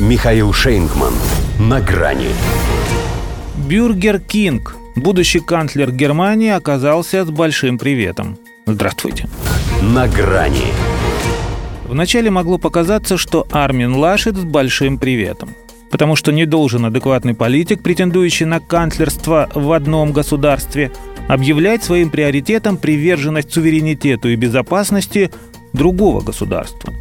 Михаил Шейнгман. На грани. Бюргер Кинг, будущий канцлер Германии, оказался с большим приветом. Здравствуйте. На грани. Вначале могло показаться, что Армин Лашет с большим приветом. Потому что не должен адекватный политик, претендующий на канцлерство в одном государстве, объявлять своим приоритетом приверженность суверенитету и безопасности другого государства.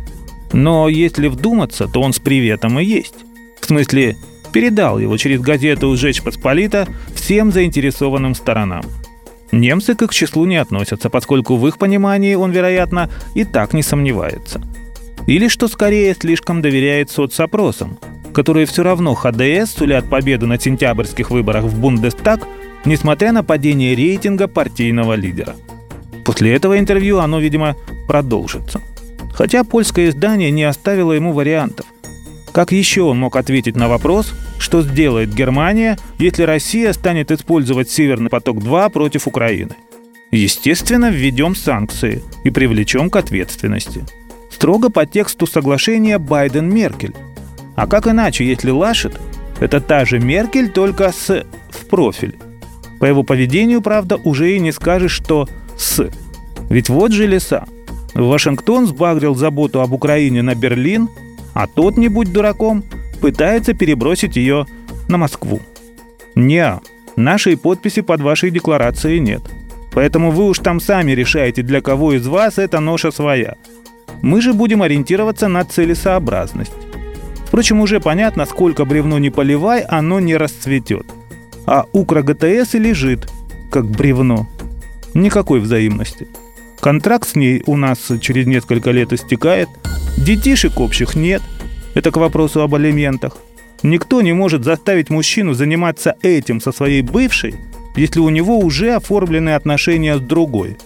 Но если вдуматься, то он с приветом и есть. В смысле, передал его через газету «Жечь Посполита» всем заинтересованным сторонам. Немцы к их числу не относятся, поскольку в их понимании он, вероятно, и так не сомневается. Или, что скорее, слишком доверяет соцопросам, которые все равно ХДС сулят победу на сентябрьских выборах в Бундестаг, несмотря на падение рейтинга партийного лидера. После этого интервью оно, видимо, продолжится. Хотя польское издание не оставило ему вариантов. Как еще он мог ответить на вопрос, что сделает Германия, если Россия станет использовать «Северный поток-2» против Украины? Естественно, введем санкции и привлечем к ответственности. Строго по тексту соглашения Байден-Меркель. А как иначе, если Лашет – это та же Меркель, только с «в профиль»? По его поведению, правда, уже и не скажешь, что «с». Ведь вот же леса. Вашингтон сбагрил заботу об Украине на Берлин – а тот, не будь дураком, пытается перебросить ее на Москву. Не, нашей подписи под вашей декларацией нет. Поэтому вы уж там сами решаете, для кого из вас эта ноша своя. Мы же будем ориентироваться на целесообразность. Впрочем, уже понятно, сколько бревно не поливай, оно не расцветет. А Укра ГТС и лежит, как бревно. Никакой взаимности. Контракт с ней у нас через несколько лет истекает – Детишек общих нет. Это к вопросу об алиментах. Никто не может заставить мужчину заниматься этим со своей бывшей, если у него уже оформлены отношения с другой.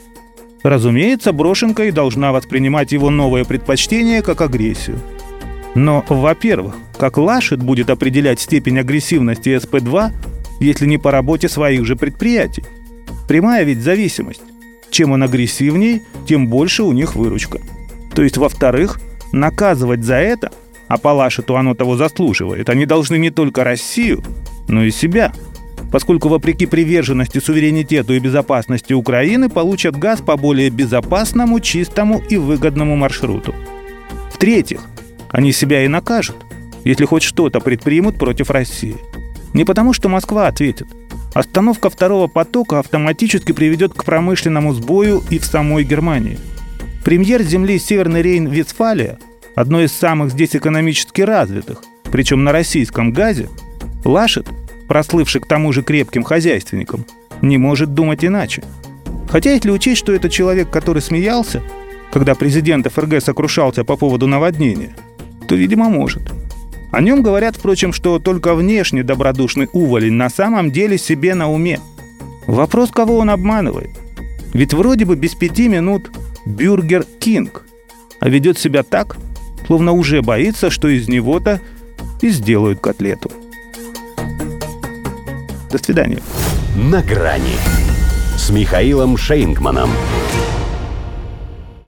Разумеется, брошенка и должна воспринимать его новое предпочтение как агрессию. Но, во-первых, как Лашет будет определять степень агрессивности СП-2, если не по работе своих же предприятий? Прямая ведь зависимость. Чем он агрессивней, тем больше у них выручка. То есть, во-вторых, наказывать за это, а Палашету оно того заслуживает, они должны не только Россию, но и себя. Поскольку вопреки приверженности суверенитету и безопасности Украины получат газ по более безопасному, чистому и выгодному маршруту. В-третьих, они себя и накажут, если хоть что-то предпримут против России. Не потому, что Москва ответит. Остановка второго потока автоматически приведет к промышленному сбою и в самой Германии – Премьер земли Северный Рейн-Вестфалия, одной из самых здесь экономически развитых, причем на российском газе, Лашет, прослывший к тому же крепким хозяйственником, не может думать иначе. Хотя если учесть, что это человек, который смеялся, когда президент ФРГ сокрушался по поводу наводнения, то, видимо, может. О нем говорят, впрочем, что только внешне добродушный уволень на самом деле себе на уме. Вопрос, кого он обманывает. Ведь вроде бы без пяти минут Бюргер Кинг, а ведет себя так, словно уже боится, что из него-то и сделают котлету. До свидания. На грани с Михаилом Шейнгманом.